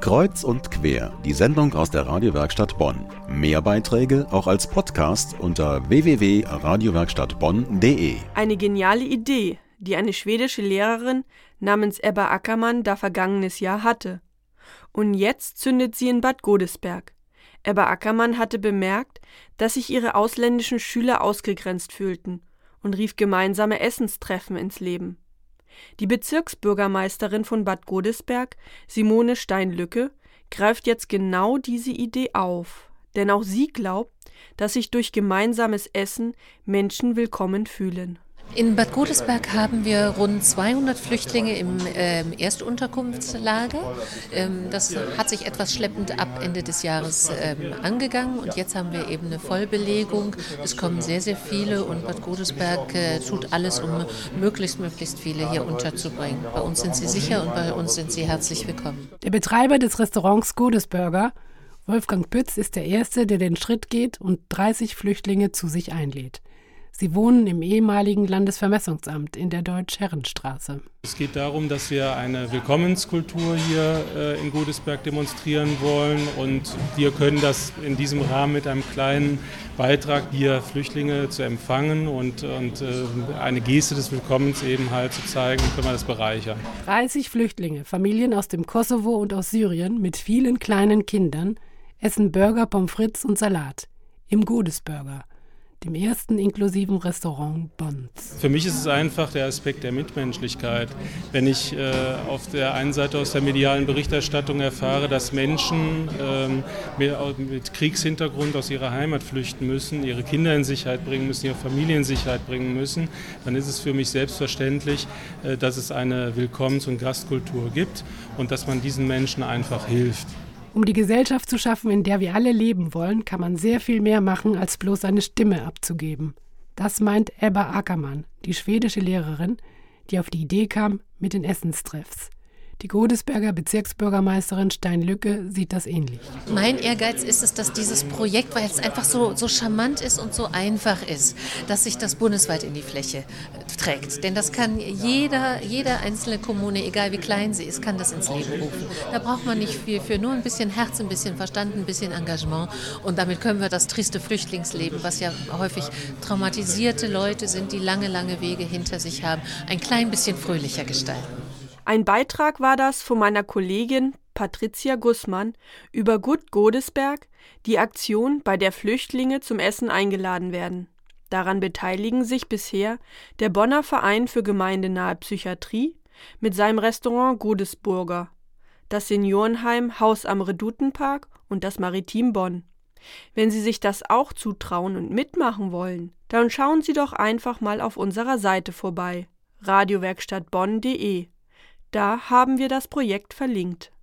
Kreuz und quer, die Sendung aus der Radiowerkstatt Bonn. Mehr Beiträge auch als Podcast unter www.radiowerkstattbonn.de. Eine geniale Idee, die eine schwedische Lehrerin namens Ebba Ackermann da vergangenes Jahr hatte. Und jetzt zündet sie in Bad Godesberg. Ebba Ackermann hatte bemerkt, dass sich ihre ausländischen Schüler ausgegrenzt fühlten und rief gemeinsame Essenstreffen ins Leben. Die Bezirksbürgermeisterin von Bad Godesberg, Simone Steinlücke, greift jetzt genau diese Idee auf, denn auch sie glaubt, dass sich durch gemeinsames Essen Menschen willkommen fühlen. In Bad Godesberg haben wir rund 200 Flüchtlinge im ähm, Erstunterkunftslager. Ähm, das hat sich etwas schleppend ab Ende des Jahres ähm, angegangen und jetzt haben wir eben eine Vollbelegung. Es kommen sehr, sehr viele und Bad Godesberg äh, tut alles, um möglichst, möglichst viele hier unterzubringen. Bei uns sind sie sicher und bei uns sind sie herzlich willkommen. Der Betreiber des Restaurants Godesburger, Wolfgang Pütz, ist der Erste, der den Schritt geht und 30 Flüchtlinge zu sich einlädt. Sie wohnen im ehemaligen Landesvermessungsamt in der Deutsch-Herrenstraße. Es geht darum, dass wir eine Willkommenskultur hier äh, in Godesberg demonstrieren wollen und wir können das in diesem Rahmen mit einem kleinen Beitrag, hier Flüchtlinge zu empfangen und, und äh, eine Geste des Willkommens eben halt zu zeigen, können wir das bereichern. 30 Flüchtlinge, Familien aus dem Kosovo und aus Syrien mit vielen kleinen Kindern, essen Burger, Pommes frites und Salat im Godesburger dem ersten inklusiven Restaurant Bonns. Für mich ist es einfach der Aspekt der Mitmenschlichkeit. Wenn ich äh, auf der einen Seite aus der medialen Berichterstattung erfahre, dass Menschen ähm, mit, mit, Kriegshintergrund aus ihrer Heimat flüchten müssen, ihre Kinder in Sicherheit bringen müssen, ihre Familie in Sicherheit bringen müssen, dann ist es für mich selbstverständlich, äh, dass es eine Willkommens- und Gastkultur gibt und dass man diesen Menschen einfach hilft. Um die Gesellschaft zu schaffen, in der wir alle leben wollen, kann man sehr viel mehr machen, als bloß eine Stimme abzugeben. Das meint Ebba Ackermann, die schwedische Lehrerin, die auf die Idee kam mit den Essenstreffs. Die Godesberger Bezirksbürgermeisterin Steinlücke sieht das ähnlich. Mein Ehrgeiz ist es, dass dieses Projekt, weil es einfach so, so charmant ist und so einfach ist, dass sich das bundesweit in die Fläche äh, trägt. Denn das kann jeder, jede einzelne Kommune, egal wie klein sie ist, kann das ins Leben rufen. Da braucht man nicht viel für, nur ein bisschen Herz, ein bisschen Verstand, ein bisschen Engagement. Und damit können wir das triste Flüchtlingsleben, was ja häufig traumatisierte Leute sind, die lange, lange Wege hinter sich haben, ein klein bisschen fröhlicher gestalten. Ein Beitrag war das von meiner Kollegin Patricia Gussmann über Gut Godesberg, die Aktion, bei der Flüchtlinge zum Essen eingeladen werden. Daran beteiligen sich bisher der Bonner Verein für gemeindenahe Psychiatrie mit seinem Restaurant Godesburger, das Seniorenheim Haus am Redutenpark und das Maritim Bonn. Wenn Sie sich das auch zutrauen und mitmachen wollen, dann schauen Sie doch einfach mal auf unserer Seite vorbei radiowerkstattbonn.de da haben wir das Projekt verlinkt.